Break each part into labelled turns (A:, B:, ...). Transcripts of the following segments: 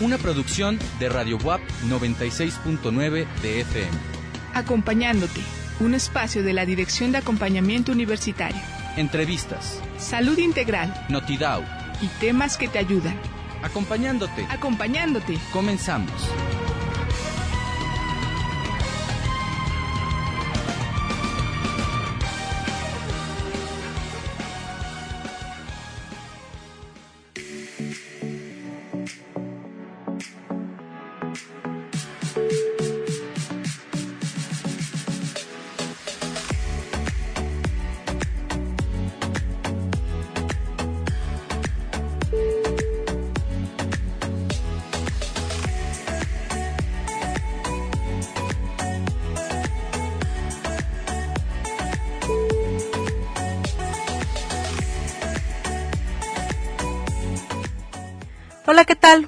A: una producción de Radio WAP 96.9 de FM.
B: Acompañándote, un espacio de la Dirección de Acompañamiento Universitario.
A: Entrevistas,
B: Salud integral
A: Notidao,
B: y temas que te ayudan.
A: acompañándote.
B: Acompañándote.
A: Comenzamos.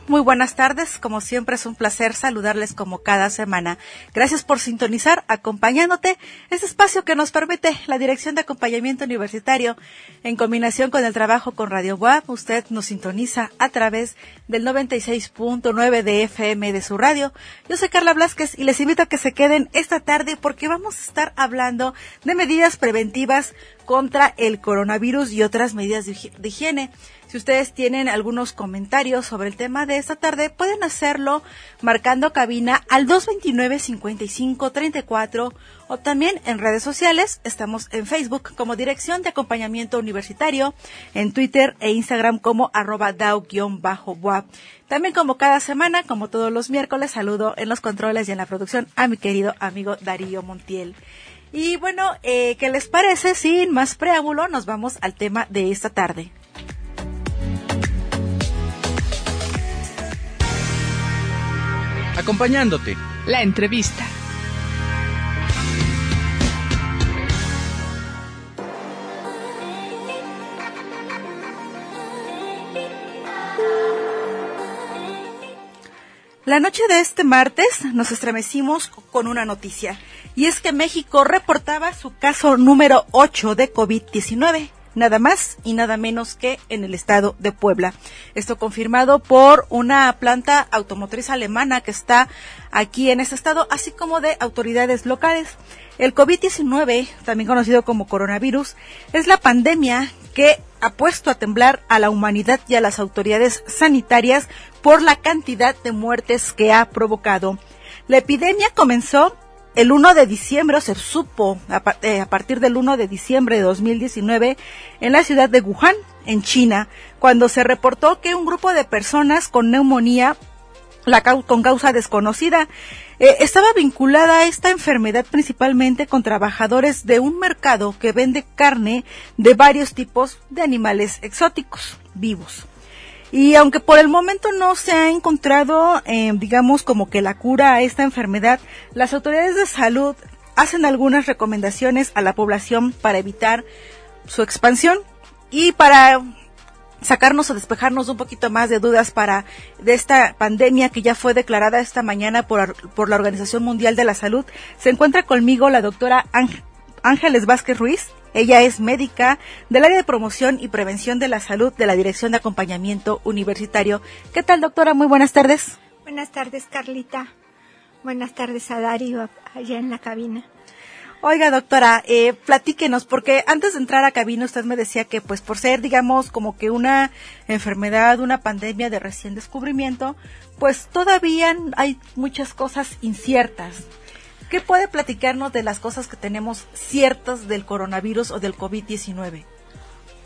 C: Muy buenas tardes. Como siempre es un placer saludarles como cada semana. Gracias por sintonizar acompañándote este espacio que nos permite la Dirección de Acompañamiento Universitario en combinación con el trabajo con Radio WAP. Usted nos sintoniza a través del 96.9 de FM de su radio. Yo soy Carla Blasquez y les invito a que se queden esta tarde porque vamos a estar hablando de medidas preventivas contra el coronavirus y otras medidas de higiene. Si ustedes tienen algunos comentarios sobre el tema de esta tarde, pueden hacerlo marcando cabina al 229-5534 o también en redes sociales. Estamos en Facebook como Dirección de Acompañamiento Universitario, en Twitter e Instagram como arroba dao-wap. También como cada semana, como todos los miércoles, saludo en los controles y en la producción a mi querido amigo Darío Montiel. Y bueno, eh, ¿qué les parece? Sin más preámbulo, nos vamos al tema de esta tarde.
A: Acompañándote.
B: La entrevista.
C: La noche de este martes nos estremecimos con una noticia, y es que México reportaba su caso número 8 de COVID-19, nada más y nada menos que en el estado de Puebla. Esto confirmado por una planta automotriz alemana que está aquí en este estado, así como de autoridades locales. El COVID-19, también conocido como coronavirus, es la pandemia que ha puesto a temblar a la humanidad y a las autoridades sanitarias por la cantidad de muertes que ha provocado. La epidemia comenzó el 1 de diciembre, se supo a, eh, partir del 1 de diciembre de 2019 en la ciudad de Wuhan, en China, cuando se reportó que un grupo de personas con neumonía la con causa desconocida. Eh, estaba vinculada a esta enfermedad principalmente con trabajadores de un mercado que vende carne de varios tipos de animales exóticos vivos. Y aunque por el momento no se ha encontrado, eh, digamos, como que la cura a esta enfermedad, las autoridades de salud hacen algunas recomendaciones a la población para evitar su expansión y para sacarnos o despejarnos un poquito más de dudas para de esta pandemia que ya fue declarada esta mañana por, por la Organización Mundial de la Salud. Se encuentra conmigo la doctora Ángel- Ángeles Vázquez Ruiz. Ella es médica del área de promoción y prevención de la salud de la Dirección de Acompañamiento Universitario. ¿Qué tal, doctora? Muy buenas tardes.
D: Buenas tardes, Carlita. Buenas tardes a Darío allá en la cabina.
C: Oiga, doctora, eh, platíquenos, porque antes de entrar a cabina usted me decía que, pues, por ser, digamos, como que una enfermedad, una pandemia de recién descubrimiento, pues todavía hay muchas cosas inciertas. ¿Qué puede platicarnos de las cosas que tenemos ciertas del coronavirus o del COVID-19?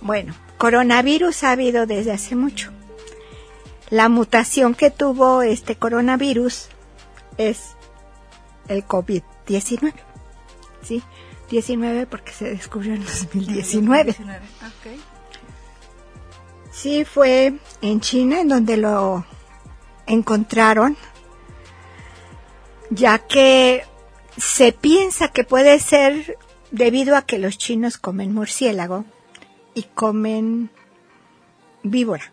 D: Bueno, coronavirus ha habido desde hace mucho. La mutación que tuvo este coronavirus es el COVID-19. ¿Sí? 19 porque se descubrió en 2019.
C: Ok.
D: Sí, fue en China en donde lo encontraron, ya que se piensa que puede ser debido a que los chinos comen murciélago y comen víbora.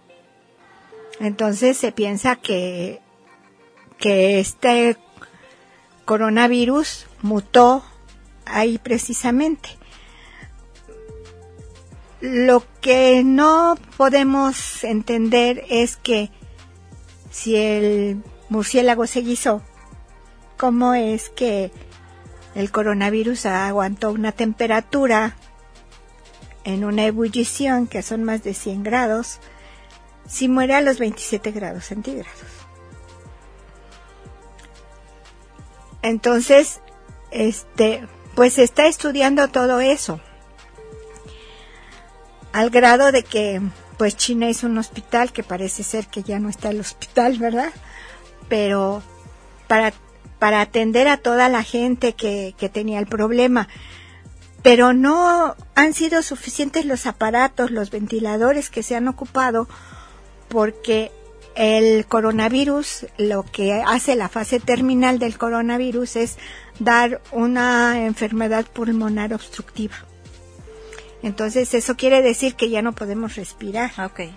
D: Entonces se piensa que, que este coronavirus mutó ahí precisamente. Lo que no podemos entender es que si el murciélago se guisó, ¿cómo es que el coronavirus aguantó una temperatura en una ebullición que son más de 100 grados si muere a los 27 grados centígrados? Entonces, este, pues se está estudiando todo eso. Al grado de que, pues China es un hospital que parece ser que ya no está el hospital, ¿verdad? Pero para, para atender a toda la gente que, que tenía el problema. Pero no han sido suficientes los aparatos, los ventiladores que se han ocupado porque el coronavirus, lo que hace la fase terminal del coronavirus es dar una enfermedad pulmonar obstructiva. Entonces eso quiere decir que ya no podemos respirar.
C: Okay.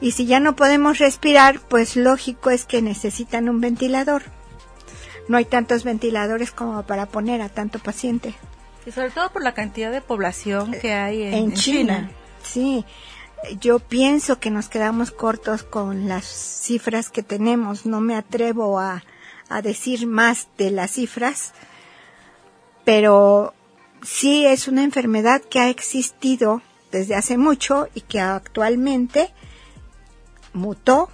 D: Y si ya no podemos respirar, pues lógico es que necesitan un ventilador. No hay tantos ventiladores como para poner a tanto paciente.
C: Y sobre todo por la cantidad de población que hay en,
D: en China. Sí, yo pienso que nos quedamos cortos con las cifras que tenemos. No me atrevo a, a decir más de las cifras, pero sí es una enfermedad que ha existido desde hace mucho y que actualmente mutó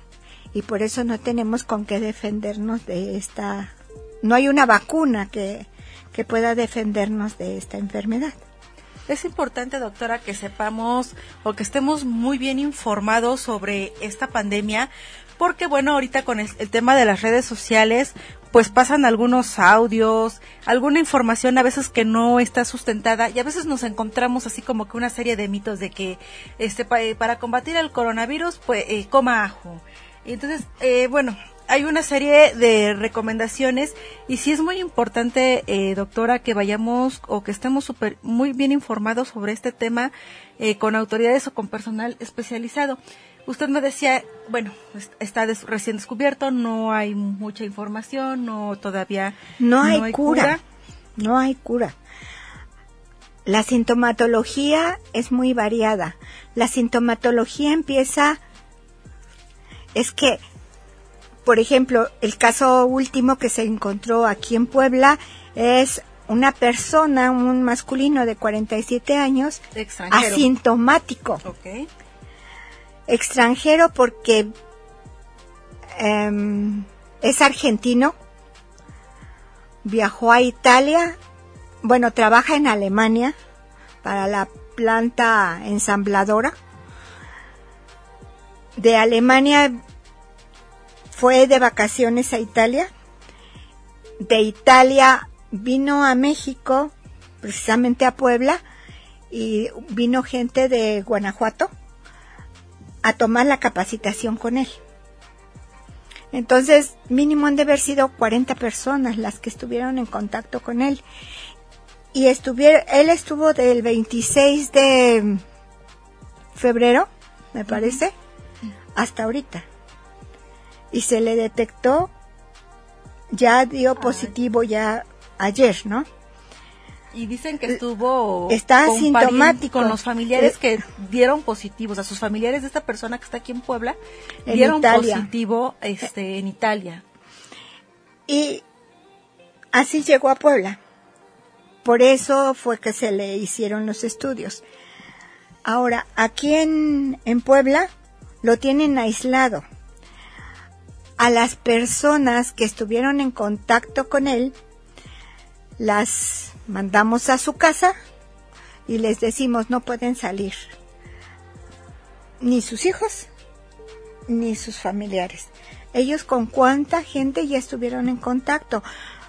D: y por eso no tenemos con qué defendernos de esta, no hay una vacuna que, que pueda defendernos de esta enfermedad.
C: Es importante, doctora, que sepamos o que estemos muy bien informados sobre esta pandemia, porque bueno, ahorita con el, el, tema de las redes sociales, pues pasan algunos audios, alguna información a veces que no está sustentada y a veces nos encontramos así como que una serie de mitos de que este pa, para combatir el coronavirus, pues eh, coma ajo. Entonces, eh, bueno, hay una serie de recomendaciones y sí es muy importante, eh, doctora, que vayamos o que estemos super, muy bien informados sobre este tema eh, con autoridades o con personal especializado. Usted me decía, bueno, está des recién descubierto, no hay mucha información, no todavía
D: no hay, no hay cura, cura, no hay cura. La sintomatología es muy variada. La sintomatología empieza es que por ejemplo, el caso último que se encontró aquí en Puebla es una persona, un masculino de 47 años,
C: Extranjero.
D: asintomático.
C: Okay.
D: Extranjero porque um, es argentino, viajó a Italia, bueno, trabaja en Alemania para la planta ensambladora. De Alemania fue de vacaciones a Italia. De Italia vino a México, precisamente a Puebla, y vino gente de Guanajuato a tomar la capacitación con él. Entonces, mínimo han de haber sido 40 personas las que estuvieron en contacto con él. Y estuvieron, él estuvo del 26 de febrero, me parece, hasta ahorita y se le detectó, ya dio positivo ya ayer, ¿no?
C: Y dicen que estuvo
D: está con asintomático
C: con los familiares que dieron positivos, a sus familiares de esta persona que está aquí en Puebla en dieron Italia. positivo este en Italia.
D: Y así llegó a Puebla. Por eso fue que se le hicieron los estudios. Ahora, aquí en, en Puebla lo tienen aislado a las personas que estuvieron en contacto con él, las mandamos a su casa y les decimos no pueden salir. Ni sus hijos, ni sus familiares. Ellos con cuánta gente ya estuvieron en contacto.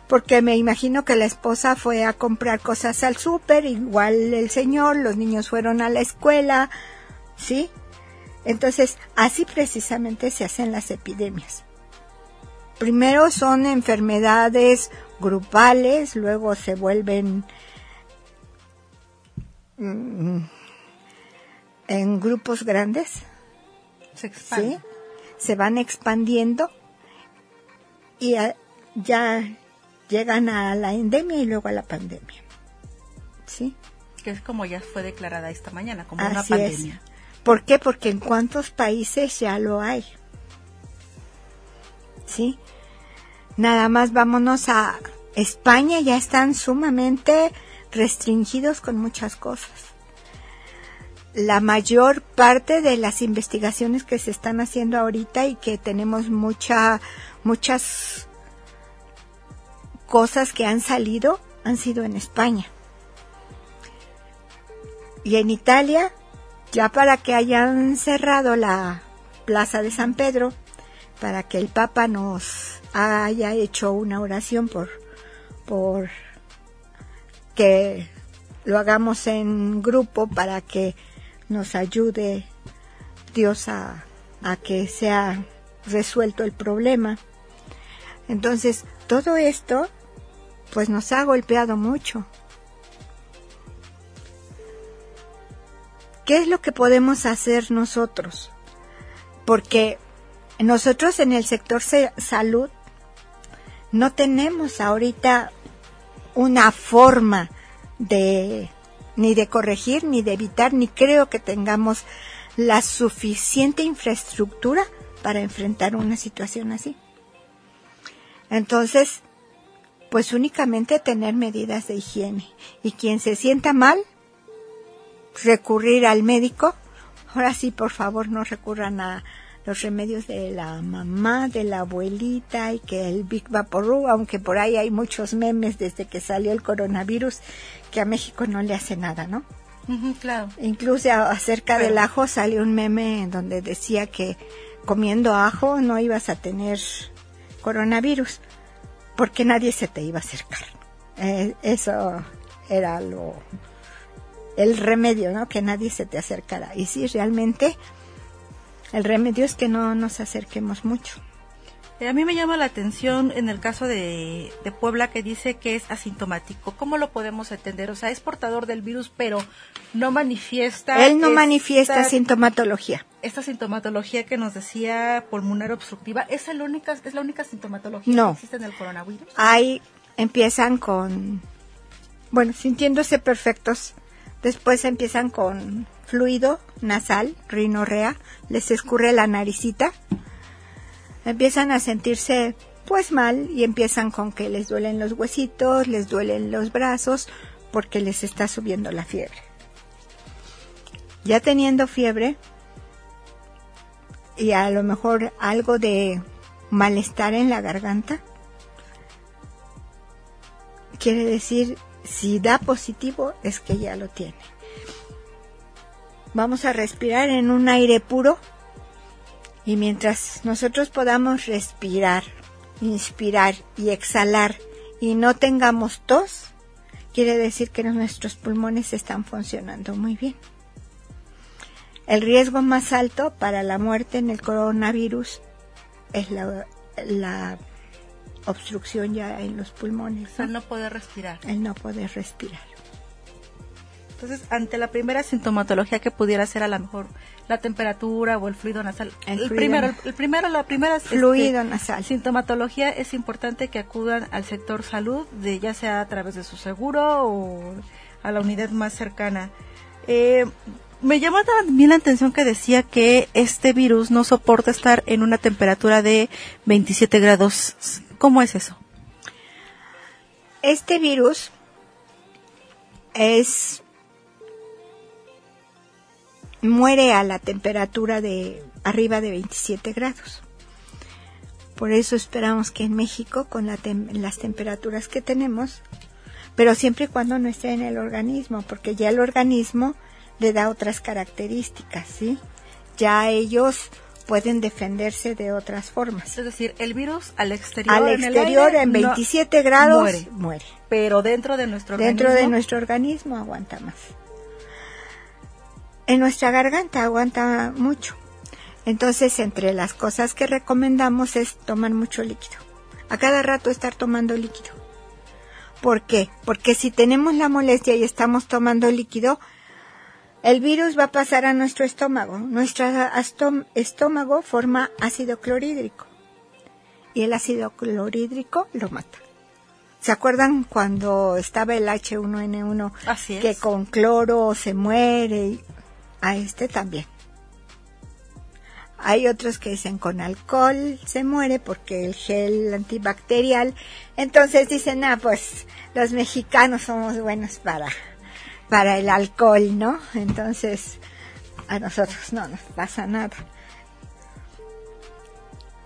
D: Porque me imagino que la esposa fue a comprar cosas al súper, igual el señor, los niños fueron a la escuela, ¿sí? Entonces, así precisamente se hacen las epidemias primero son enfermedades grupales, luego se vuelven mm, en grupos grandes.
C: Se,
D: ¿sí? se van expandiendo y ya llegan a la endemia y luego a la pandemia. ¿Sí?
C: Que es como ya fue declarada esta mañana, como
D: Así
C: una pandemia.
D: Es. ¿Por qué? Porque en cuántos países ya lo hay. ¿Sí? Nada más vámonos a España, ya están sumamente restringidos con muchas cosas. La mayor parte de las investigaciones que se están haciendo ahorita y que tenemos mucha, muchas cosas que han salido han sido en España. Y en Italia, ya para que hayan cerrado la Plaza de San Pedro, para que el Papa nos haya hecho una oración por, por que lo hagamos en grupo para que nos ayude Dios a, a que sea resuelto el problema. Entonces, todo esto, pues nos ha golpeado mucho. ¿Qué es lo que podemos hacer nosotros? Porque nosotros en el sector salud no tenemos ahorita una forma de ni de corregir, ni de evitar, ni creo que tengamos la suficiente infraestructura para enfrentar una situación así. Entonces, pues únicamente tener medidas de higiene. Y quien se sienta mal, recurrir al médico. Ahora sí, por favor, no recurran a los remedios de la mamá, de la abuelita y que el Big Vaporru, aunque por ahí hay muchos memes desde que salió el coronavirus que a México no le hace nada, ¿no?
C: claro.
D: Incluso acerca del ajo salió un meme en donde decía que comiendo ajo no ibas a tener coronavirus porque nadie se te iba a acercar. Eh, eso era lo el remedio, ¿no? Que nadie se te acercara. Y sí, realmente el remedio es que no nos acerquemos mucho.
C: Eh, a mí me llama la atención en el caso de, Puebla que dice que es asintomático. ¿Cómo lo podemos entender? O sea, es portador del virus, pero no manifiesta.
D: Él no manifiesta sintomatología.
C: Esta sintomatología que nos decía pulmonar obstructiva, ¿es, la única, es la única sintomatología que existe en el coronavirus?
D: Ahí empiezan con, bueno, sintiéndose perfectos. Después empiezan con fluido nasal, rinorrea, les escurre la naricita, empiezan a sentirse pues mal y empiezan con que les duelen los huesitos, les duelen los brazos porque les está subiendo la fiebre. Ya teniendo fiebre y a lo mejor algo de malestar en la garganta, quiere decir si da positivo es que ya lo tiene. Vamos a respirar en un aire puro y mientras nosotros podamos respirar, inspirar y exhalar y no tengamos tos, quiere decir que nuestros pulmones están funcionando muy bien. El riesgo más alto para la muerte en el coronavirus es la, obstrucción ya en los pulmones.
C: El no poder respirar.
D: El no poder respirar.
C: Entonces, ante la primera sintomatología que pudiera ser a lo mejor la temperatura o el fluido nasal, el, primero, el, primero, la primera
D: este, fluido nasal.
C: Sintomatología es importante que acudan al sector salud, de ya sea a través de su seguro o a la unidad más cercana. Eh, me llamó también la atención que decía que este virus no soporta estar en una temperatura de 27 grados. ¿Cómo es eso?
D: Este virus es muere a la temperatura de arriba de 27 grados. Por eso esperamos que en México, con las temperaturas que tenemos, pero siempre y cuando no esté en el organismo, porque ya el organismo le da otras características, ¿sí? Ya ellos pueden defenderse de otras formas.
C: Es decir, el virus al exterior,
D: al exterior en, 27 grados muere, muere,
C: pero dentro de nuestro
D: dentro de nuestro organismo aguanta más en nuestra garganta aguanta mucho. Entonces, entre las cosas que recomendamos es tomar mucho líquido. A cada rato estar tomando líquido. ¿Por qué? Porque si tenemos la molestia y estamos tomando líquido, el virus va a pasar a nuestro estómago. Nuestro estómago forma ácido clorhídrico. Y el ácido clorhídrico lo mata. ¿Se acuerdan cuando estaba el H1N1 que con cloro se muere? A este también. Hay otros que dicen con alcohol se muere porque el gel antibacterial. Entonces dicen, ah, pues los mexicanos somos buenos para, para el alcohol, ¿no? Entonces a nosotros no nos pasa nada.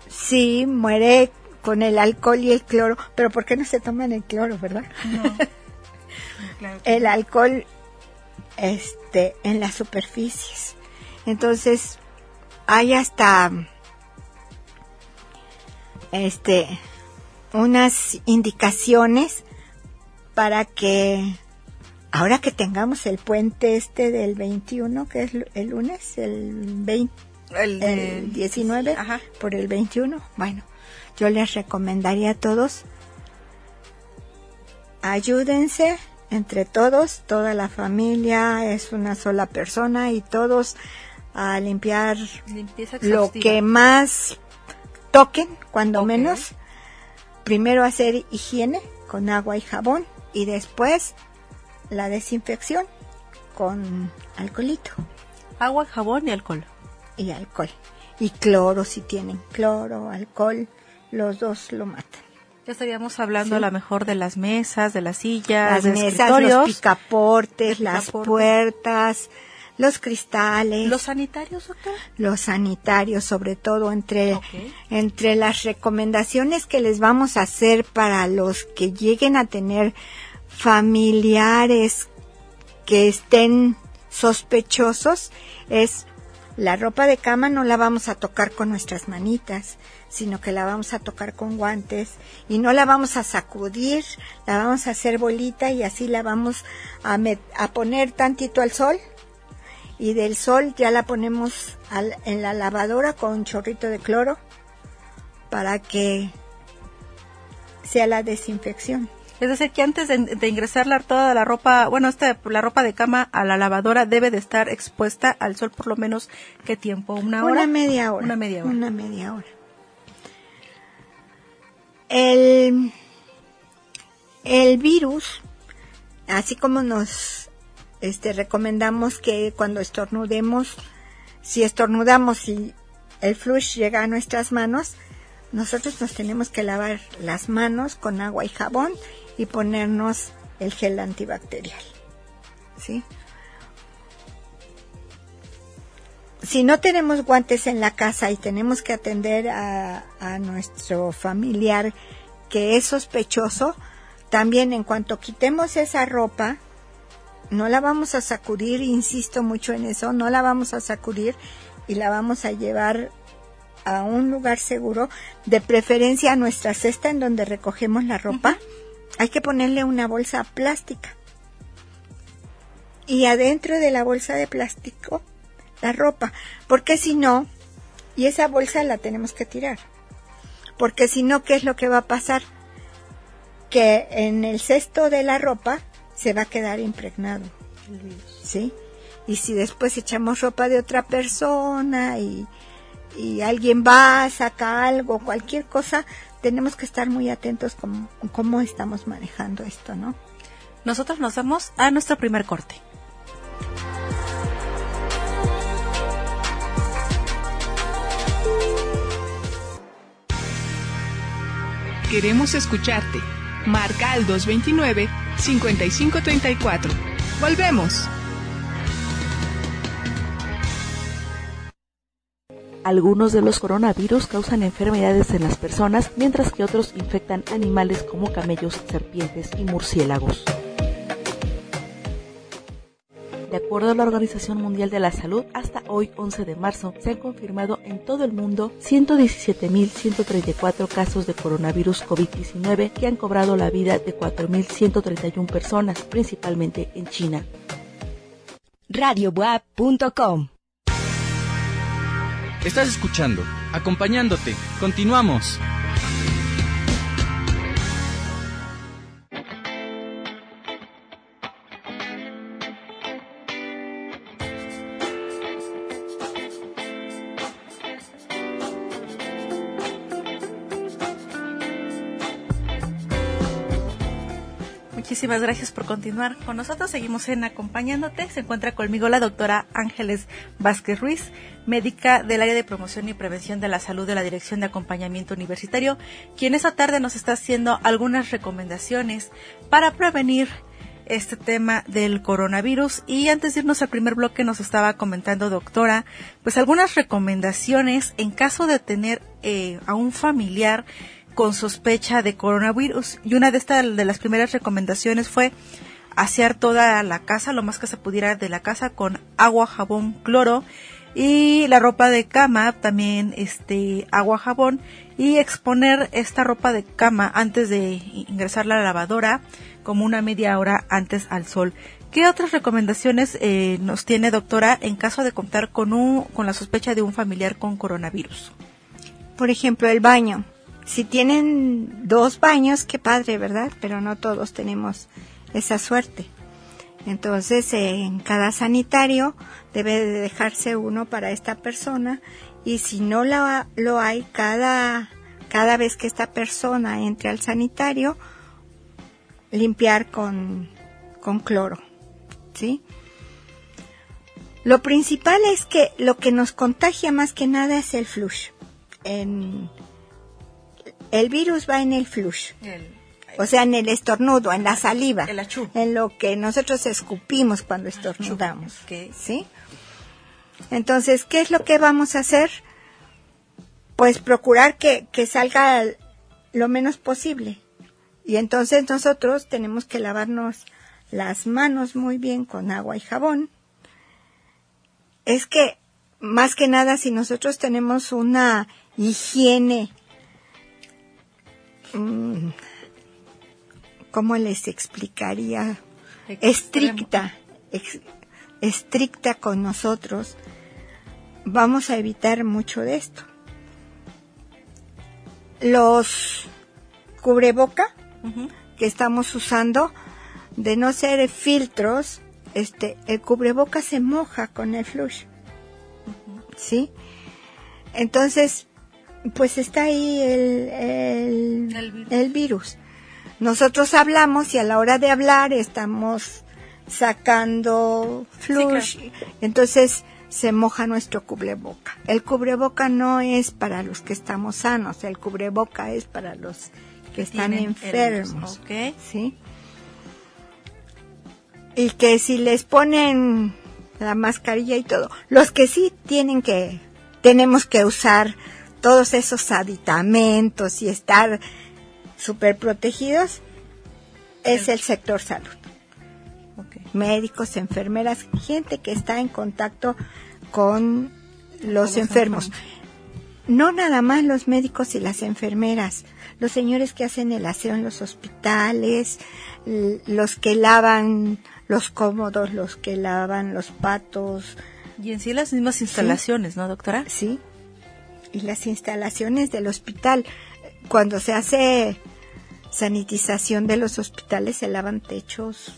D: Sí, muere con el alcohol y el cloro, pero ¿por qué no se toman el cloro, verdad? el alcohol este en las superficies. Entonces, hay hasta este unas indicaciones para que ahora que tengamos el puente este del 21, que es el lunes, el 20, el, 19 por el 21, bueno, yo les recomendaría a todos ayúdense entre todos, toda la familia es una sola persona y todos a limpiar lo que más toquen, cuando menos. Primero hacer higiene con agua y jabón y después la desinfección con alcoholito.
C: Agua, jabón y alcohol.
D: Y alcohol. Y cloro si tienen cloro, alcohol, los dos lo matan.
C: Ya estaríamos hablando a lo mejor de las mesas, de las sillas,
D: las mesas, los picaportes, las puertas, los cristales.
C: ¿Los sanitarios, doctor?
D: Los sanitarios, sobre todo entre, entre las recomendaciones que les vamos a hacer para los que lleguen a tener familiares que estén sospechosos es la ropa de cama no la vamos a tocar con nuestras manitas, sino que la vamos a tocar con guantes y no la vamos a sacudir, la vamos a hacer bolita y así la vamos a, poner tantito al sol y del sol ya la ponemos en la lavadora con un chorrito de cloro para que sea la desinfección.
C: Es decir, que antes de, ingresar la, toda la ropa, bueno, esta, la ropa de cama a la lavadora debe de estar expuesta al sol por lo menos, ¿qué tiempo? ¿Una hora?
D: Una media hora.
C: Una media hora.
D: Una media hora. El, el virus, así como nos este, recomendamos que cuando estornudemos, si estornudamos y el flush llega a nuestras manos, nosotros nos tenemos que lavar las manos con agua y jabón y ponernos el gel antibacterial. ¿Sí? Si no tenemos guantes en la casa y tenemos que atender a, a nuestro familiar que es sospechoso, también en cuanto quitemos esa ropa, no la vamos a sacudir, insisto mucho en eso, no la vamos a sacudir y la vamos a llevar a un lugar seguro, de preferencia a nuestra cesta en donde recogemos la ropa hay que ponerle una bolsa plástica. Y adentro de la bolsa de plástico, la ropa. Porque si no, y esa bolsa la tenemos que tirar. Porque si no, ¿qué es lo que va a pasar? Que en el cesto de la ropa se va a quedar impregnado. ¿Sí? Y si después echamos ropa de otra persona y, y alguien va, saca algo, cualquier cosa, tenemos que estar muy atentos con cómo estamos manejando esto, ¿no?
C: Nosotros nos vamos a nuestro primer corte.
B: Queremos escucharte. Marca al 229-5534. Volvemos.
E: Algunos de los coronavirus causan enfermedades en las personas, mientras que otros infectan animales como camellos, serpientes y murciélagos. De acuerdo a la Organización Mundial de la Salud, hasta hoy 11 de marzo se han confirmado en todo el mundo 117.134 casos de coronavirus COVID-19 que han cobrado la vida de 4.131 personas, principalmente en China.
A: RadioWeb.com Estás escuchando, acompañándote. Continuamos.
C: Muchísimas gracias por continuar con nosotros. Seguimos en acompañándote. Se encuentra conmigo la doctora Ángeles Vázquez Ruiz, médica del área de promoción y prevención de la salud de la Dirección de Acompañamiento Universitario, quien esta tarde nos está haciendo algunas recomendaciones para prevenir este tema del coronavirus. Y antes de irnos al primer bloque nos estaba comentando, doctora, pues algunas recomendaciones en caso de tener eh, a un familiar con sospecha de coronavirus. Y una de estas, de las primeras recomendaciones fue asear toda la casa, lo más que se pudiera de la casa, con agua, jabón, cloro y la ropa de cama también este agua jabón y exponer esta ropa de cama antes de ingresarla a la lavadora como una media hora antes al sol. ¿Qué otras recomendaciones eh, nos tiene doctora en caso de contar con un con la sospecha de un familiar con coronavirus?
D: Por ejemplo, el baño. Si tienen dos baños, qué padre, ¿verdad? Pero no todos tenemos esa suerte. Entonces, en cada sanitario debe de dejarse uno para esta persona y si no lo, hay, cada, cada vez que esta persona entre al sanitario, limpiar con, con cloro, ¿sí? Lo principal es que lo que nos contagia más que nada es el flush. En, el virus va en el flush. o sea, en el estornudo, en la saliva. En lo que nosotros escupimos cuando estornudamos. ¿Sí? Entonces, ¿qué es lo que vamos a hacer? Pues procurar que, que salga lo menos posible. Y entonces nosotros tenemos que lavarnos las manos muy bien con agua y jabón. Es que, más que nada, si nosotros tenemos una higiene ¿cómo les explicaría? Estricta, estricta con nosotros, vamos a evitar mucho de esto. Los cubreboca que estamos usando, de no ser filtros, este, el cubreboca se moja con el flush. ¿Sí? Entonces, pues está ahí el, virus. Nosotros hablamos y a la hora de hablar estamos sacando flush, entonces se moja nuestro cubreboca. El cubreboca no es para los que estamos sanos, el cubreboca es para los que, están enfermos, ¿sí? Y que si les ponen la mascarilla y todo, los que sí tienen que, tenemos que usar todos esos aditamentos y estar súper protegidos es el sector salud. Médicos, enfermeras, gente que está en contacto con los enfermos. No nada más los médicos y las enfermeras, los señores que hacen el aseo en los hospitales, los que lavan los cómodos, los que lavan los patos.
C: Y en sí las mismas instalaciones, ¿no, doctora?
D: Sí, y las instalaciones del hospital. Cuando se hace sanitización de los hospitales se lavan techos,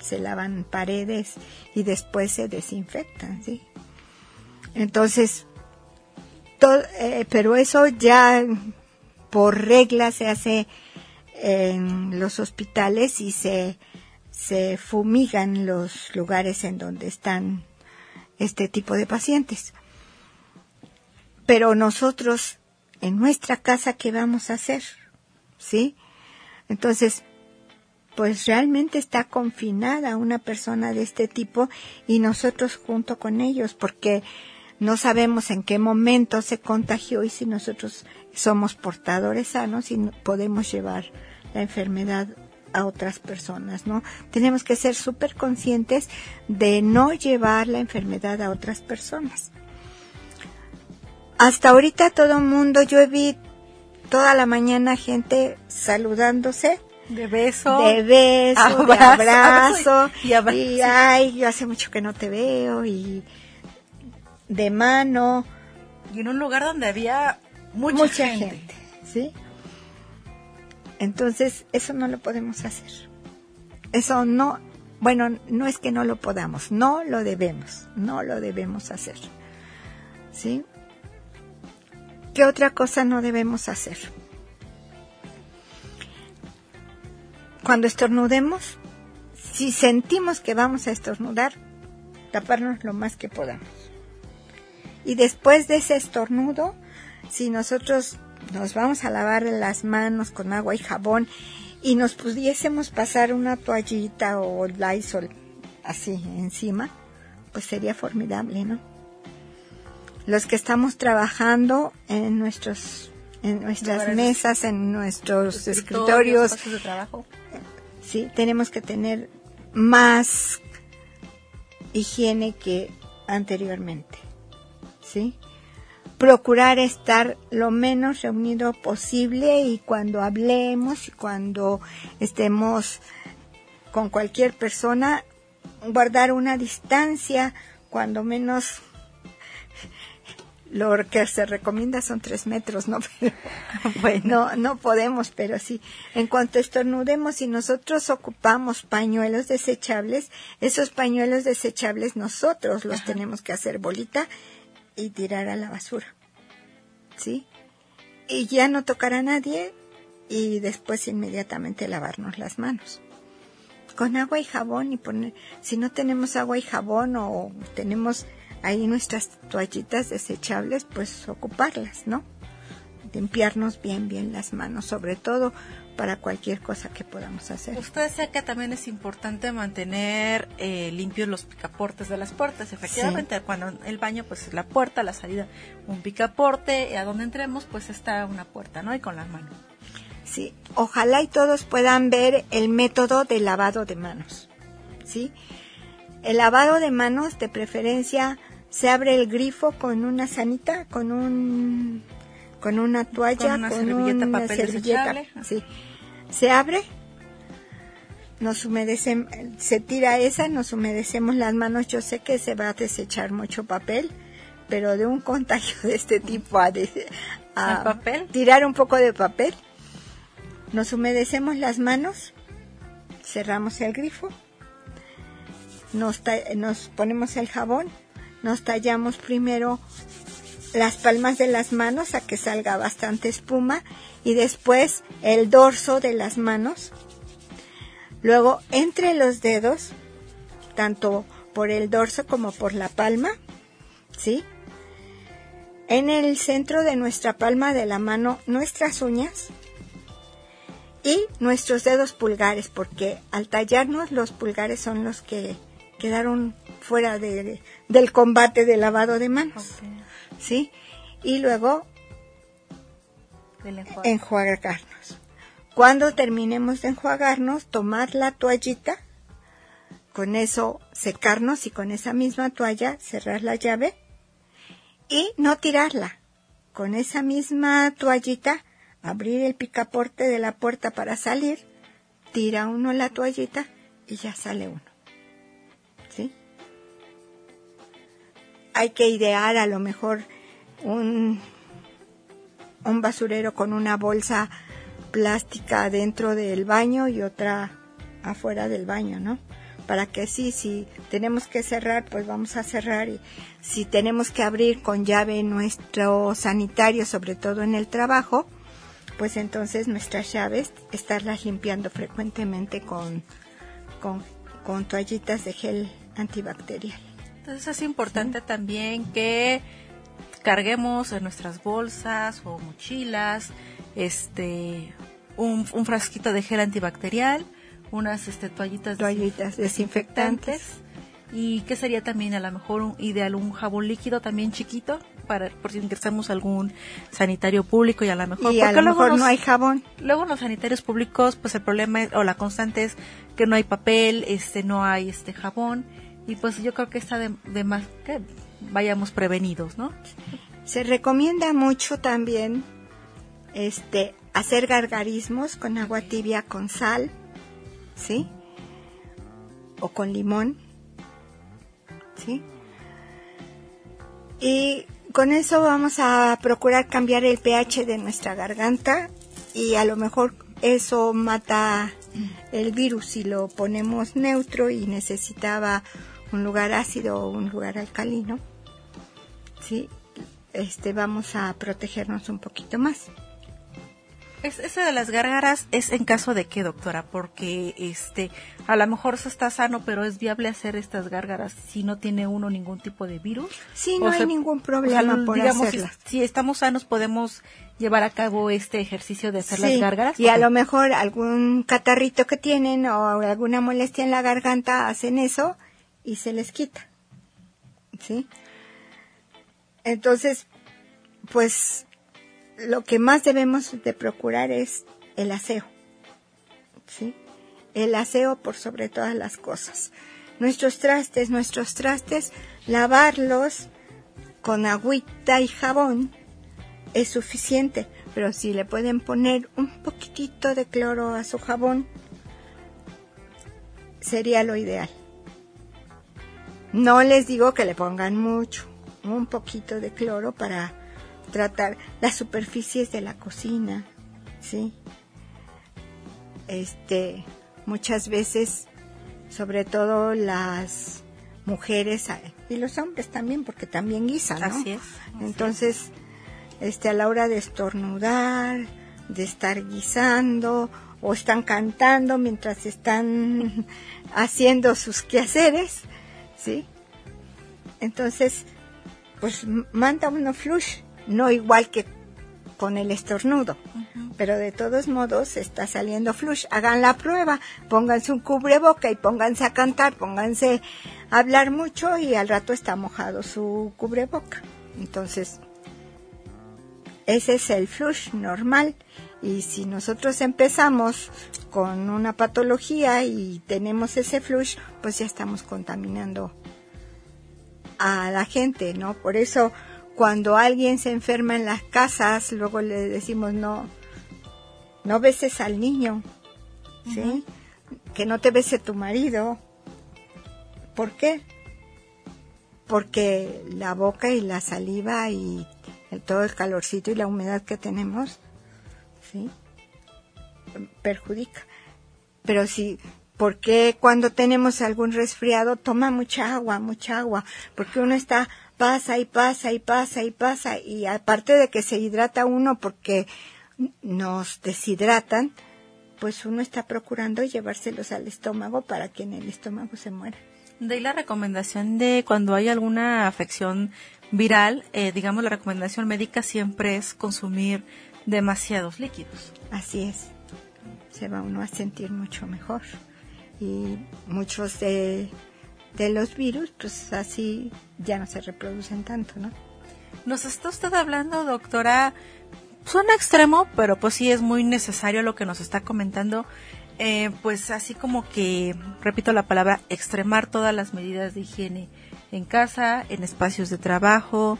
D: se lavan paredes y después se desinfectan, ¿sí? Entonces, eh, pero eso ya por regla se hace en los hospitales y se, se fumigan los lugares en donde están este tipo de pacientes. Pero nosotros, en nuestra casa, ¿qué vamos a hacer? ¿Sí? Entonces, pues realmente está confinada una persona de este tipo y nosotros junto con ellos, porque no sabemos en qué momento se contagió y si nosotros somos portadores sanos y podemos llevar la enfermedad a otras personas, ¿no? Tenemos que ser súper conscientes de no llevar la enfermedad a otras personas. Hasta ahorita todo el mundo, yo vi toda la mañana gente saludándose.
C: De beso.
D: De beso, de abrazo. Y, y, ay, yo hace mucho que no te veo. Y de mano.
C: Y en un lugar donde había mucha, gente.
D: ¿Sí? Entonces, eso no lo podemos hacer. Eso no, bueno, no es que no lo podamos, no lo debemos, no lo debemos hacer. ¿Sí? ¿Qué otra cosa no debemos hacer? cuando estornudemos, si sentimos que vamos a estornudar, taparnos lo más que podamos. Y después de ese estornudo, si nosotros nos vamos a lavar las manos con agua y jabón y nos pudiésemos pasar una toallita o Lysol así encima, pues sería formidable, ¿no? Los que estamos trabajando en nuestros en nuestras mesas, en nuestros escritorios,
C: de trabajo.
D: sí, tenemos que tener más higiene que anteriormente, ¿sí? Procurar estar lo menos reunido posible y cuando hablemos y cuando estemos con cualquier persona, guardar una distancia, cuando menos lo que se recomienda son tres metros, ¿no? Pero, bueno, no, no podemos, pero sí. En cuanto estornudemos y nosotros ocupamos pañuelos desechables, esos pañuelos desechables nosotros los tenemos que hacer bolita y tirar a la basura. ¿Sí? Y ya no tocar a nadie y después inmediatamente lavarnos las manos. Con agua y jabón y poner, si no tenemos agua y jabón o tenemos ahí nuestras toallitas desechables, pues ocuparlas, ¿no? Limpiarnos bien, bien las manos, sobre todo para cualquier cosa que podamos hacer.
C: Usted decía que también es importante mantener eh, limpios los picaportes de las puertas. Efectivamente, cuando el baño, pues la puerta, la salida, un picaporte, y a donde entremos, pues está una puerta, ¿no? Y con las manos.
D: Sí, ojalá y todos puedan ver el método de lavado de manos, ¿sí? El lavado de manos, de preferencia, se abre el grifo con una sanita, con un con una toalla,
C: Con una
D: con
C: servilleta,
D: una
C: papel
D: servilleta,
C: desechable.
D: sí. Se abre, nos humedecemos, se tira esa, nos humedecemos las manos. Yo sé que se va a desechar mucho papel, pero de un contagio de este tipo a, de- a
C: ¿El papel?
D: tirar un poco de papel, nos humedecemos las manos, cerramos el grifo, nos, nos ponemos el jabón, nos tallamos primero las palmas de las manos a que salga bastante espuma y después el dorso de las manos. Luego entre los dedos, tanto por el dorso como por la palma, ¿sí? En el centro de nuestra palma de la mano, nuestras uñas y nuestros dedos pulgares, porque al tallarnos los pulgares son los que quedaron fuera de- del combate de lavado de manos. ¿sí? Y luego enjuagarnos. Cuando terminemos de enjuagarnos, tomar la toallita, con eso secarnos y con esa misma toalla cerrar la llave y no tirarla. Con esa misma toallita, abrir el picaporte de la puerta para salir, tira uno la toallita y ya sale uno. Hay que idear a lo mejor un, un basurero con una bolsa plástica dentro del baño y otra afuera del baño, ¿no? Para que sí, si tenemos que cerrar, pues vamos a cerrar y si tenemos que abrir con llave nuestro sanitario, sobre todo en el trabajo, pues entonces nuestras llaves estarlas limpiando frecuentemente con, con, con toallitas de gel antibacterial.
C: Entonces es importante también que carguemos en nuestras bolsas o mochilas este un, un frasquito de gel antibacterial, unas este, toallitas,
D: Toallitas desinfectantes.
C: y que sería también a lo mejor un, ideal un jabón líquido también chiquito para por si ingresamos a algún sanitario público y a lo mejor
D: Y a
C: porque
D: lo
C: luego
D: mejor
C: nos-
D: no hay jabón.
C: luego en los sanitarios públicos pues el problema es- o la constante es que no hay papel este no hay este jabón y pues yo creo que está de, de más que vayamos prevenidos no
D: Se recomienda mucho también este hacer gargarismos con agua tibia con sal, ¿sí? O con limón, ¿sí? Y con eso vamos a procurar cambiar el pH de nuestra garganta y a lo mejor eso mata el virus si lo ponemos neutro y necesitaba un lugar ácido o un lugar alcalino. Sí, este vamos a protegernos un poquito más.
C: Es, ese de las gárgaras es en caso de qué, doctora, porque este a lo mejor se está sano, pero es viable hacer estas gárgaras si no tiene uno ningún tipo de virus.
D: Sí,
C: O
D: no hay ningún
C: O sea,
D: problema por
C: digamos,
D: hacerlas.
C: Si, si estamos sanos podemos llevar a cabo este ejercicio de hacer
D: Sí,
C: las gárgaras.
D: Y a lo mejor algún catarrito que tienen o alguna molestia en la garganta hacen eso y se les quita. ¿Sí? Entonces, pues lo que más debemos de procurar es el aseo. ¿Sí? El aseo por sobre todas las cosas. Nuestros trastes, nuestros trastes, lavarlos con agüita y jabón es suficiente, pero si le pueden poner un poquitito de cloro a su jabón, sería lo ideal. No les digo que le pongan mucho, un poquito de cloro para tratar las superficies de la cocina, ¿sí? Este, muchas veces, sobre todo las mujeres y los hombres también, porque también guisan, ¿no?
C: Así es.
D: Entonces, este, a la hora de estornudar, de estar guisando, o están cantando mientras están haciendo sus quehaceres, ¿sí? Entonces, pues manda uno flush, no igual que con el estornudo, pero de todos modos está saliendo flush. Hagan la prueba, pónganse un cubreboca y pónganse a cantar, pónganse a hablar mucho y al rato está mojado su cubreboca. Entonces, ese es el flush normal. Y si nosotros empezamos con una patología y tenemos ese flush, pues ya estamos contaminando a la gente, ¿no? Por eso cuando alguien se enferma en las casas, luego le decimos no, no beses al niño, ¿sí? Que no te bese tu marido. ¿Por qué? Porque la boca y la saliva y el- todo el calorcito y la humedad que tenemos, ¿sí? Perjudica. Pero si, ¿por qué cuando tenemos algún resfriado toma mucha agua, mucha agua? Porque uno está, pasa y pasa y pasa y pasa y aparte de que se hidrata uno porque nos deshidratan, pues uno está procurando llevárselos al estómago para que en el estómago se muera.
C: De ahí la recomendación de cuando hay alguna afección viral, eh, digamos la recomendación médica siempre es consumir demasiados líquidos.
D: Así es. Se va uno a sentir mucho mejor. Y muchos de, de los virus, pues así ya no se reproducen tanto, ¿no?
C: Nos está usted hablando, doctora, suena extremo, pero pues sí es muy necesario lo que nos está comentando. Eh, pues así como que, repito la palabra, extremar todas las medidas de higiene en casa, en espacios de trabajo,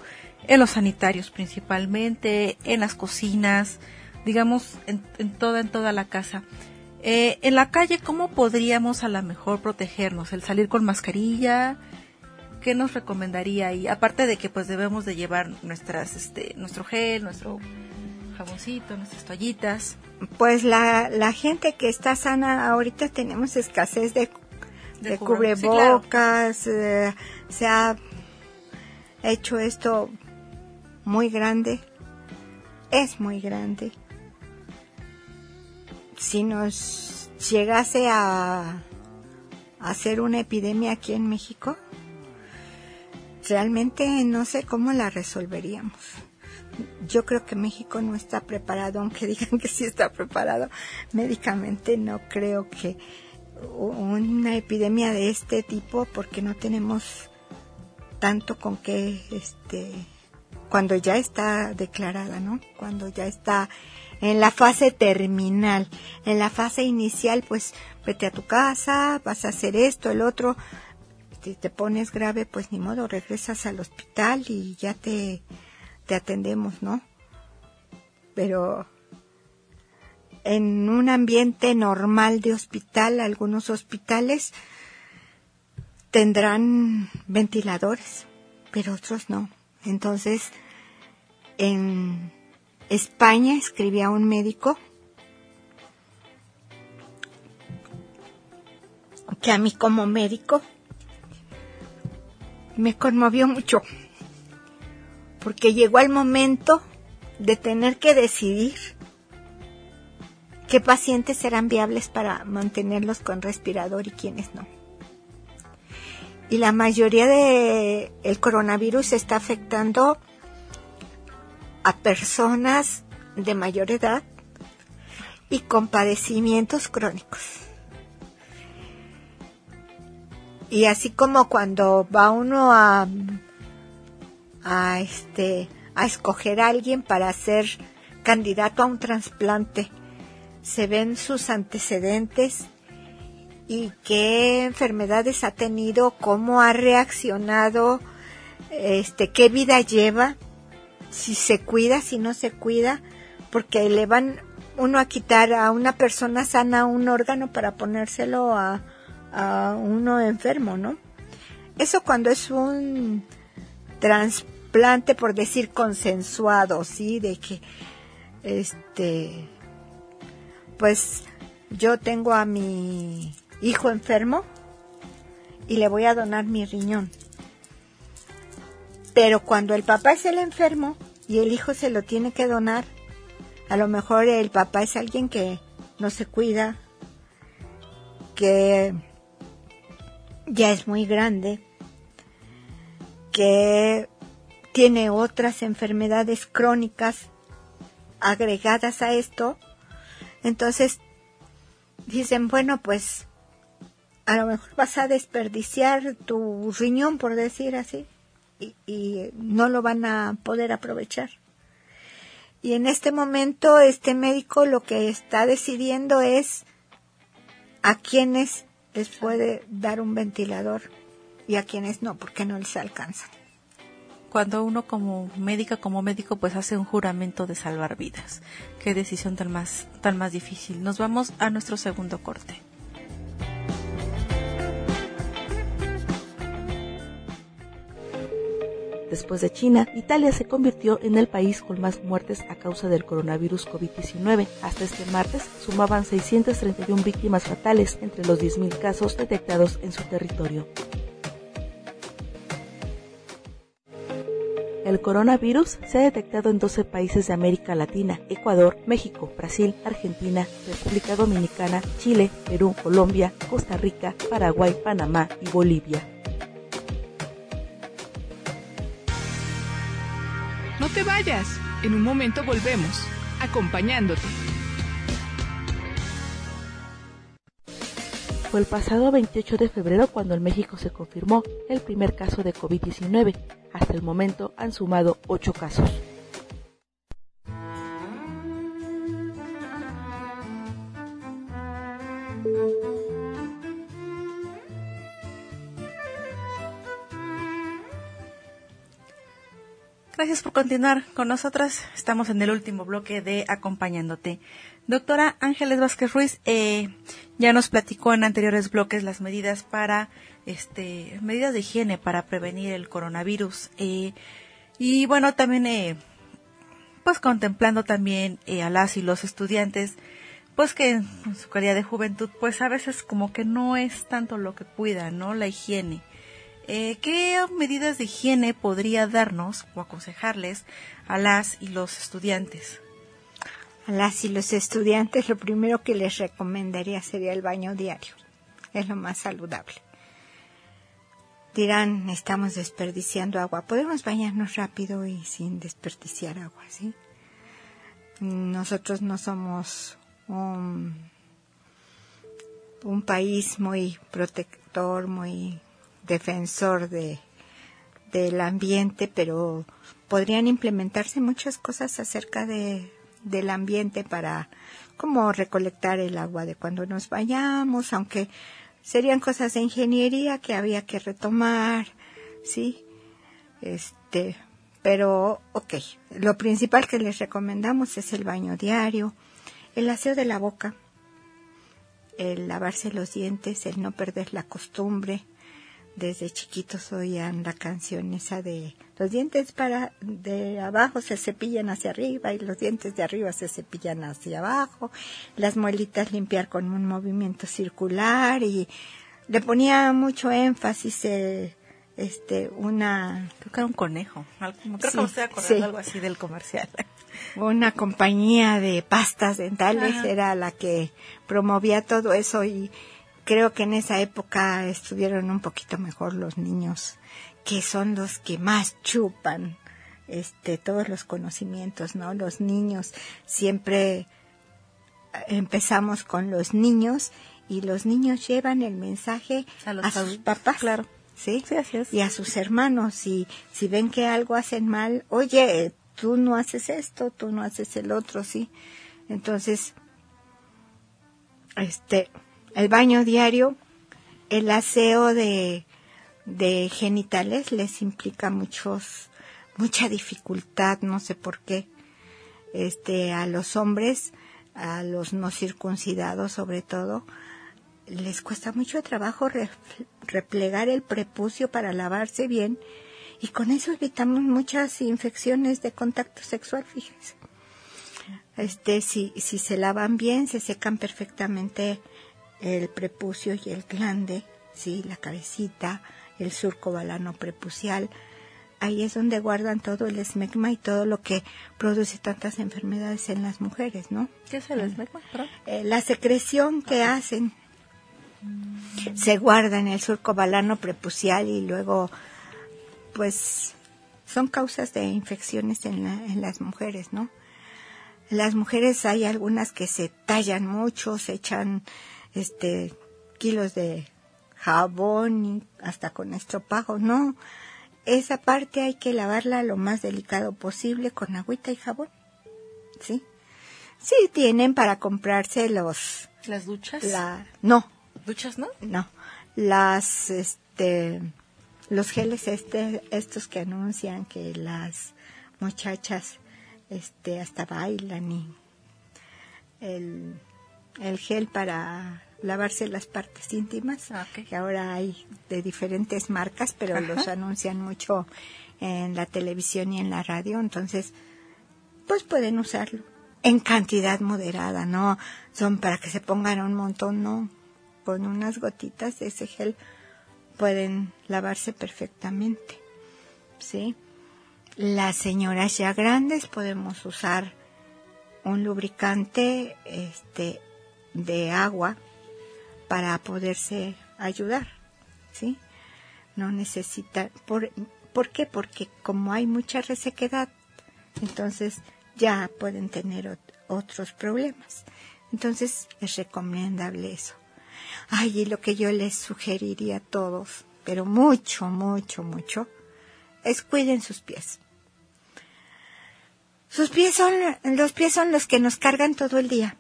C: en los sanitarios principalmente, en las cocinas, digamos, en, en toda, en toda la casa. Eh, en la calle, ¿cómo podríamos a lo mejor protegernos? ¿El salir con mascarilla? ¿Qué nos recomendaría? Y aparte de que pues debemos de llevar nuestras, este, nuestro gel, nuestro jaboncito, nuestras toallitas.
D: Pues la, la gente que está sana, ahorita tenemos escasez de,
C: De
D: de
C: cubre-
D: cubrebocas, eh, se ha hecho esto muy grande, es muy grande. Si nos llegase a, hacer una epidemia aquí en México, realmente no sé cómo la resolveríamos yo creo que México no está preparado, aunque digan que sí está preparado médicamente, no creo que una epidemia de este tipo, porque no tenemos tanto con qué, este, cuando ya está declarada, ¿no? Cuando ya está en la fase terminal, en la fase inicial, pues vete a tu casa, vas a hacer esto, el otro, si te pones grave, pues ni modo, regresas al hospital y ya te te atendemos, ¿no? Pero en un ambiente normal de hospital, algunos hospitales tendrán ventiladores, pero otros no. Entonces, en España escribía un médico que a mí como médico me conmovió mucho porque llegó el momento de tener que decidir qué pacientes serán viables para mantenerlos con respirador y quiénes no. Y la mayoría de el coronavirus está afectando a personas de mayor edad y con padecimientos crónicos. Y así como cuando va uno a, a este a escoger a alguien para ser candidato a un trasplante, se ven sus antecedentes y qué enfermedades ha tenido, cómo ha reaccionado, este, qué vida lleva, si se cuida, si no se cuida, porque le van uno a quitar a una persona sana un órgano para ponérselo a, a uno enfermo, ¿no? Eso cuando es un trasplante, por decir, consensuado, ¿sí? De que, este, pues yo tengo a mi hijo enfermo y le voy a donar mi riñón. Pero cuando el papá es el enfermo y el hijo se lo tiene que donar, a lo mejor el papá es alguien que no se cuida, que ya es muy grande, que tiene otras enfermedades crónicas agregadas a esto. Entonces dicen, bueno, pues a lo mejor vas a desperdiciar tu riñón, por decir así, y, y no lo van a poder aprovechar. Y en este momento este médico lo que está decidiendo es a quienes les puede dar un ventilador y a quienes no, porque no les alcanza.
E: Cuando uno como médica, como médico, pues hace un juramento de salvar vidas. Qué decisión tan más, tan más difícil. Nos vamos a nuestro segundo corte. Después de China, Italia se convirtió en el país con más muertes a causa del coronavirus COVID-19. Hasta este martes sumaban 631 víctimas fatales entre los 10.000 casos detectados en su territorio. El coronavirus se ha detectado en 12 países de América Latina, Ecuador, México, Brasil, Argentina, República Dominicana, Chile, Perú, Colombia, Costa Rica, Paraguay, Panamá y Bolivia.
B: No te vayas, en un momento volvemos, acompañándote.
E: Fue el pasado 28 de febrero cuando en México se confirmó el primer caso de COVID-19. Hasta el momento han sumado 8 casos. Gracias por continuar con nosotras. Estamos en el último bloque de Acompañándote. Doctora Ángeles Vázquez Ruiz eh, ya nos platicó en anteriores bloques las medidas para, este, medidas de higiene para prevenir el coronavirus. Eh, y bueno, también, eh, pues contemplando también eh, a las y los estudiantes, pues que en su calidad de juventud, pues a veces como que no es tanto lo que cuidan, ¿no? La higiene. Eh, ¿Qué medidas de higiene podría darnos o aconsejarles a las y los estudiantes?
D: A las y los estudiantes lo primero que les recomendaría sería el baño diario. Es lo más saludable. Dirán, estamos desperdiciando agua. Podemos bañarnos rápido y sin desperdiciar agua, ¿sí? Nosotros no somos un, un país muy protector, muy defensor de del ambiente, pero podrían implementarse muchas cosas acerca de del ambiente para como recolectar el agua de cuando nos vayamos, aunque serían cosas de ingeniería que había que retomar, sí, este, pero ok, lo principal que les recomendamos es el baño diario, el aseo de la boca, el lavarse los dientes, el no perder la costumbre, desde chiquitos oían la canción esa de los dientes para de abajo se cepillan hacia arriba y los dientes de arriba se cepillan hacia abajo, las muelitas limpiar con un movimiento circular y le ponía mucho énfasis eh, este, una...
E: Creo que era un conejo. Algo, creo
D: Sí,
E: que me estoy acordando
D: sí.
E: algo así del comercial.
D: una compañía de pastas dentales
E: Ajá.
D: era la que promovía todo eso y creo que en esa época estuvieron un poquito mejor los niños, que son los que más chupan este todos los conocimientos, ¿no? Los niños siempre empezamos con los niños y los niños llevan el mensaje
E: A
D: sus papás.
E: claro.
D: ¿Sí?
E: Sí, así es.
D: y a sus hermanos y si ven que algo hacen mal, oye, tú no haces esto, tú no haces el otro, sí. Entonces, este, el baño diario, el aseo de, de genitales les implica muchos, mucha dificultad, no sé por qué. Este, a los hombres, a los no circuncidados sobre todo, les cuesta mucho trabajo re- replegar el prepucio para lavarse bien y con eso evitamos muchas infecciones de contacto sexual, fíjense. Este, si, si se lavan bien, se secan perfectamente el prepucio y el glande, sí, la cabecita, el surco balano prepucial. Ahí es donde guardan todo el esmegma y todo lo que produce tantas enfermedades en las mujeres, ¿no?
E: ¿Qué es el esmegma? Perdón.
D: Eh, la secreción que hacen se guarda en el surco balano prepucial y luego pues son causas de infecciones en, la- en las mujeres, ¿no? Las mujeres hay algunas que se tallan mucho, se echan este kilos de jabón y hasta con estropajo, no. Esa parte hay que lavarla lo más delicado posible con agüita y jabón. ¿Sí? Sí tienen para comprarse los
E: Las duchas.
D: la no,
E: ¿Duchas, no?
D: no. Las, este, los geles este, estos que anuncian que las muchachas, este, hasta bailan y el, el gel para lavarse las partes íntimas,
E: Ah,
D: que ahora hay de diferentes marcas, pero los anuncian mucho en la televisión y en la radio, entonces, pues pueden usarlo en cantidad moderada, no son para que se pongan un montón, no, con unas gotitas de ese gel pueden lavarse perfectamente, ¿sí? Las señoras ya grandes podemos usar un lubricante este de agua para poderse ayudar, ¿sí? No necesita por ¿por qué? Porque como hay mucha resequedad, entonces ya pueden tener ot- otros problemas. Entonces es recomendable eso. Ay, y lo que yo les sugeriría a todos, pero mucho, mucho, mucho, es cuiden sus pies. Sus pies son, los pies son los que nos cargan todo el día.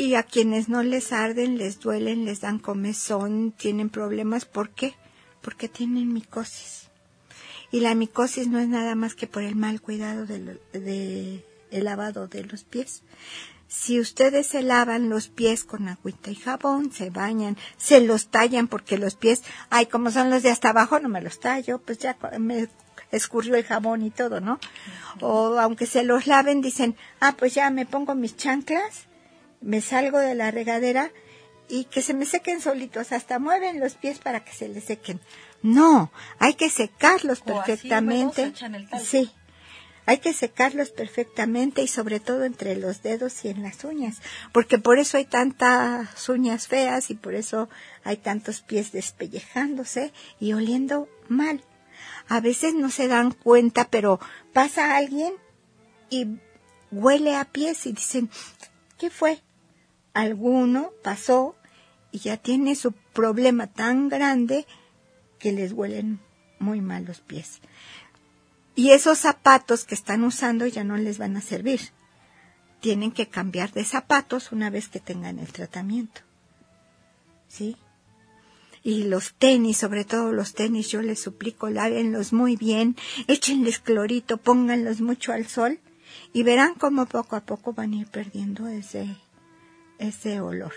D: Y a quienes no les arden, les duelen, les dan comezón, tienen problemas. ¿Por qué? Porque tienen micosis. Y la micosis no es nada más que por el mal cuidado del de, el lavado de los pies. Si ustedes se lavan los pies con agüita y jabón, se bañan, se los tallan porque los pies, ay, como son los de hasta abajo, no me los tallo, pues ya me escurrió el jabón y todo, ¿no? O aunque se los laven, dicen, ah, pues ya me pongo mis chanclas, me salgo de la regadera y que se me sequen solitos, hasta mueven los pies para que se les sequen. No, hay que secarlos
E: O así,
D: perfectamente.
E: se
D: sí, hay que secarlos perfectamente y sobre todo entre los dedos y en las uñas, porque por eso hay tantas uñas feas y por eso hay tantos pies despellejándose y oliendo mal. A veces no se dan cuenta, pero pasa alguien y huele a pies y dicen, ¿qué fue? Alguno pasó y ya tiene su problema tan grande que les huelen muy mal los pies. Y esos zapatos que están usando ya no les van a servir. Tienen que cambiar de zapatos una vez que tengan el tratamiento. ¿Sí? Y los tenis, sobre todo los tenis, yo les suplico, lávenlos muy bien, échenles clorito, pónganlos mucho al sol y verán cómo poco a poco van a ir perdiendo ese, ese olor.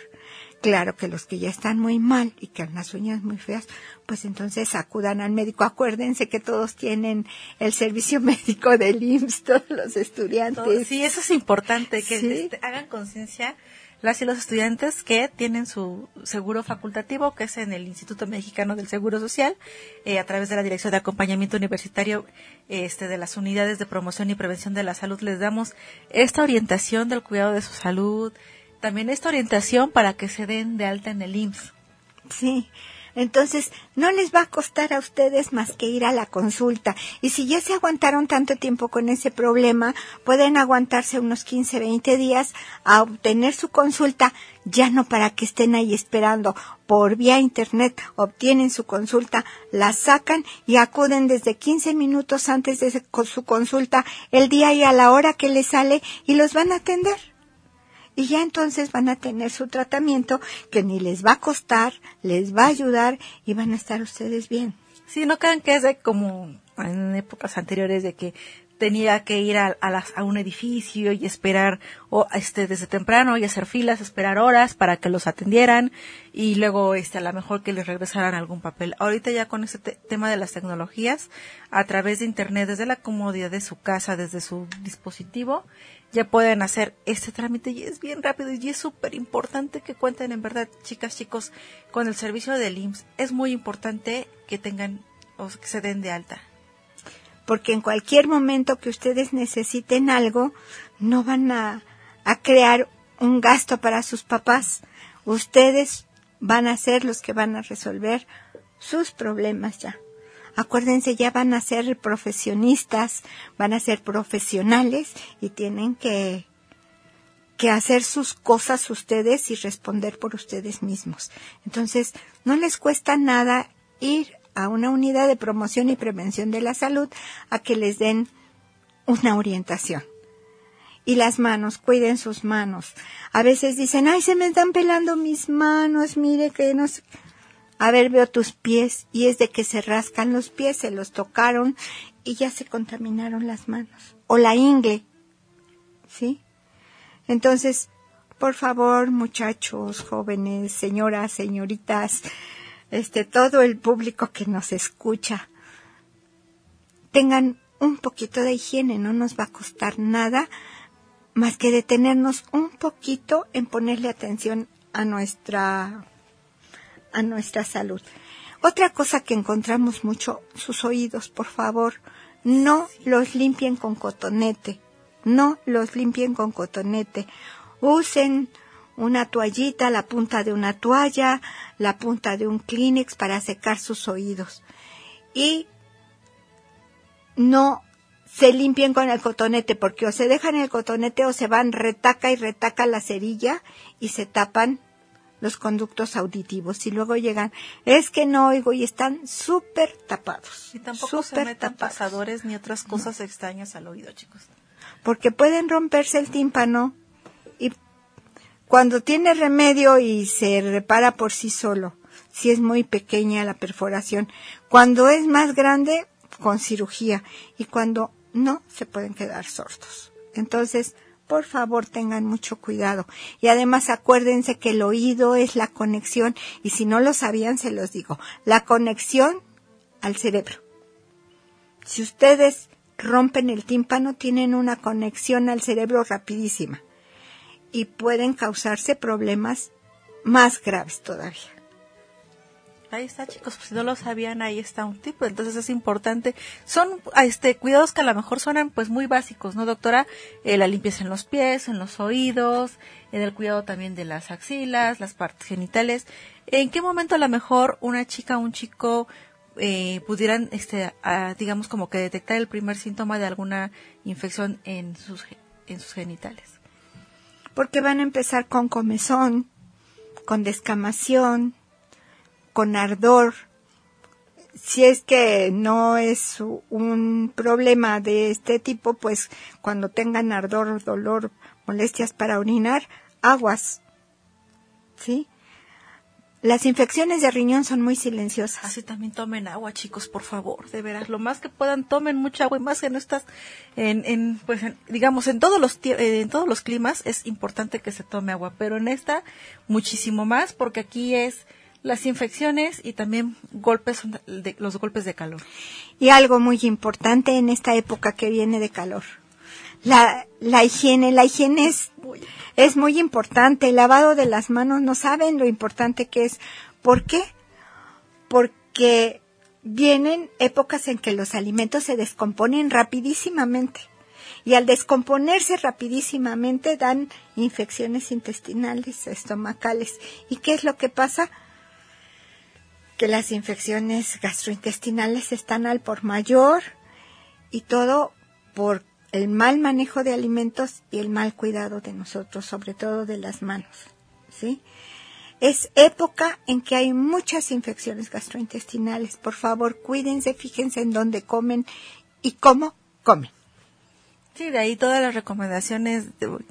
D: Claro que los que ya están muy mal y que han las uñas muy feas, pues entonces acudan al médico. Acuérdense que todos tienen el servicio médico del IMSS, todos los estudiantes.
E: Sí, eso es importante, que
D: Sí.
E: este, hagan conciencia
C: las y los estudiantes que tienen su seguro facultativo, que es en el Instituto Mexicano del Seguro Social, eh, a través de la Dirección de Acompañamiento Universitario este, de las Unidades de Promoción y Prevención de la Salud, les damos esta orientación del cuidado de su salud, también esta orientación para que se den de alta en el IMSS.
D: Sí, entonces, no les va a costar a ustedes más que ir a la consulta. Y si ya se aguantaron tanto tiempo con ese problema, pueden aguantarse unos 15, 20 días a obtener su consulta, ya no para que estén ahí esperando. Por vía internet obtienen su consulta, la sacan y acuden desde 15 minutos antes de su consulta, el día y a la hora que les sale y los van a atender y ya entonces van a tener su tratamiento que ni les va a costar, les va a ayudar y van a estar ustedes bien.
C: Sí, no crean que es de como en épocas anteriores de que tenía que ir a, a, un edificio y esperar o este desde temprano y hacer filas, esperar horas para que los atendieran y luego este a lo mejor que les regresaran algún papel. Ahorita ya con este tema de las tecnologías a través de internet desde la comodidad de su casa, desde su dispositivo, ya pueden hacer este trámite y es bien rápido y es súper importante que cuenten en verdad, chicas, chicos, con el servicio del IMSS. Es muy importante que tengan o que se den de alta.
D: Porque en cualquier momento que ustedes necesiten algo, no van a, a crear un gasto para sus papás. Ustedes van a ser los que van a resolver sus problemas ya acuérdense, ya van a ser profesionistas, van a ser profesionales y tienen que, que hacer sus cosas ustedes y responder por ustedes mismos. Entonces, no les cuesta nada ir a una unidad de promoción y prevención de la salud a que les den una orientación. Y las manos, cuiden sus manos. A veces dicen, ay, se me están pelando mis manos, mire que no sé. A ver, veo tus pies y es de que se rascan los pies, se los tocaron y ya se contaminaron las manos. O la ingle. ¿Sí? Entonces, por favor, muchachos, jóvenes, señoras, señoritas, este, todo el público que nos escucha, tengan un poquito de higiene, no nos va a costar nada más que detenernos un poquito en ponerle atención a nuestra a nuestra salud. Otra cosa que encontramos mucho, sus oídos, por favor, no los limpien con cotonete, no los limpien con cotonete. Usen una toallita, la punta de una toalla, la punta de un Kleenex para secar sus oídos. Y no se limpien con el cotonete, porque o se dejan el cotonete o se van retaca y retaca la cerilla y se tapan los conductos auditivos y luego llegan, es que no oigo y están súper tapados.
C: Y tampoco se metan pasadores ni otras cosas extrañas al oído, chicos.
D: Porque pueden romperse el tímpano cuando tiene remedio y se repara por sí solo, si es muy pequeña la perforación, cuando es más grande, con cirugía, y cuando no, se pueden quedar sordos. Entonces, por favor tengan mucho cuidado. Y además acuérdense que el oído es la conexión, y si no lo sabían, se los digo, la conexión al cerebro. Si ustedes rompen el tímpano, tienen una conexión al cerebro rapidísima y pueden causarse problemas más graves todavía.
C: Ahí está, chicos, pues si no lo sabían, ahí está un tipo. Entonces es importante. Son este cuidados que a lo mejor suenan pues muy básicos, ¿no, doctora? Eh, la limpieza en los pies, en los oídos, en el cuidado también de las axilas, las partes genitales. ¿En qué momento a lo mejor una chica o un chico eh, pudieran, este, digamos como que detectar el primer síntoma de alguna infección en sus, en sus genitales?
D: Porque van a empezar con comezón, con descamación, con ardor. Si es que no es un problema de este tipo, pues cuando tengan ardor, dolor, molestias para orinar, aguas. ¿Sí? Las infecciones de riñón son muy silenciosas.
C: Así también tomen agua, chicos, por favor, de veras, lo más que puedan tomen mucha agua y más que no estás en, en pues, digamos, en todos los en todos los climas es importante que se tome agua, pero en esta muchísimo más porque aquí es las infecciones y también golpes de, los golpes de calor.
D: Y algo muy importante en esta época que viene de calor. La, la higiene, la higiene es, es muy importante. El lavado de las manos, no saben lo importante que es. ¿Por qué? Porque vienen épocas en que los alimentos se descomponen rapidísimamente y al descomponerse rapidísimamente dan infecciones intestinales, estomacales. ¿Y qué es lo que pasa? Que las infecciones gastrointestinales están al por mayor y todo por el mal manejo de alimentos y el mal cuidado de nosotros, sobre todo de las manos. ¿Sí? Es época en que hay muchas infecciones gastrointestinales. Por favor, cuídense, fíjense en dónde comen y cómo comen.
C: Sí, de ahí todas las recomendaciones,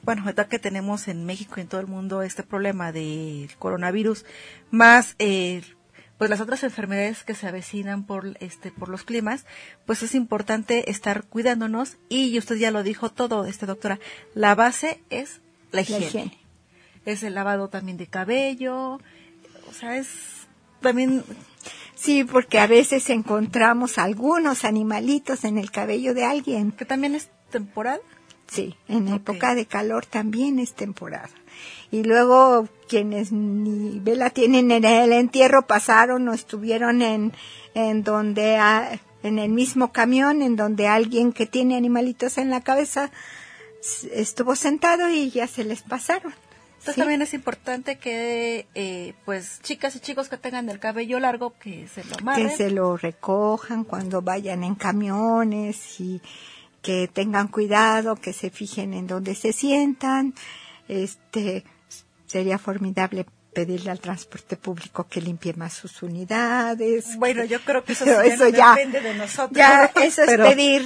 C: bueno, ahorita que tenemos en México y en todo el mundo este problema del coronavirus, más eh, pues las otras enfermedades que se avecinan por este por los climas, pues es importante estar cuidándonos y usted ya lo dijo todo, este doctora, la base es la higiene. Es el lavado también de cabello, o sea, es también
D: Sí, porque a veces encontramos algunos animalitos en el cabello de alguien.
C: Que también es temporada.
D: Sí, en época de calor también es temporada. Y luego quienes ni vela tienen en el entierro pasaron o estuvieron en, en donde, en el mismo camión, en donde alguien que tiene animalitos en la cabeza estuvo sentado y ya se les pasaron.
C: Entonces también es importante que, eh, pues, chicas y chicos que tengan el cabello largo, que se lo amarren.
D: Que se lo recojan cuando vayan en camiones y que tengan cuidado, que se fijen en dónde se sientan. Este, sería formidable pedirle al transporte público que limpie más sus unidades.
C: Bueno, yo creo que eso, ya, depende de nosotros.
D: Ya, eso es pedir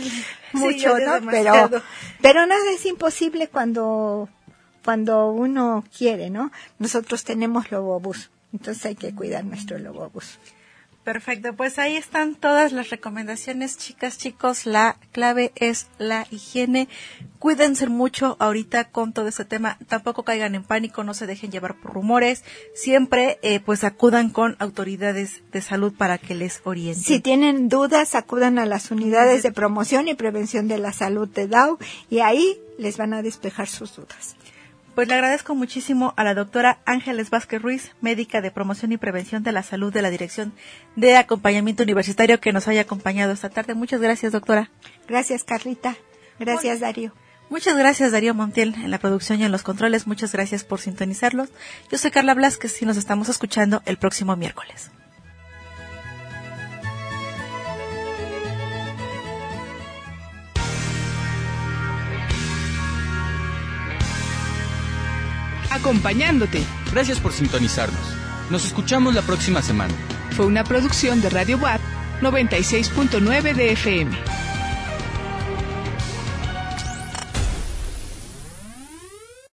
D: mucho, ¿no? Pero, pero nada es imposible cuando cuando uno quiere, ¿no? Nosotros tenemos lobobús, entonces hay que cuidar nuestro lobobús.
C: Perfecto, pues ahí están todas las recomendaciones, chicas, chicos. La clave es la higiene. Cuídense mucho ahorita con todo este tema. Tampoco caigan en pánico, no se dejen llevar por rumores. Siempre, eh, pues, acudan con autoridades de salud para que les orienten.
D: Si tienen dudas, acudan a las unidades de promoción y prevención de la salud de DAO y ahí les van a despejar sus dudas.
C: Pues le agradezco muchísimo a la doctora Ángeles Vázquez Ruiz, médica de promoción y prevención de la salud de la Dirección de Acompañamiento Universitario, que nos haya acompañado esta tarde. Muchas gracias, doctora.
D: Gracias, Carlita. Gracias, Darío.
C: Muchas gracias, Darío Montiel, en la producción y en los controles. Muchas gracias por sintonizarlos. Yo soy Carla Blasquez y nos estamos escuchando el próximo miércoles.
A: Acompañándote. Gracias por sintonizarnos. Nos escuchamos la próxima semana.
B: Fue una producción de Radio WAP 96.9 de FM.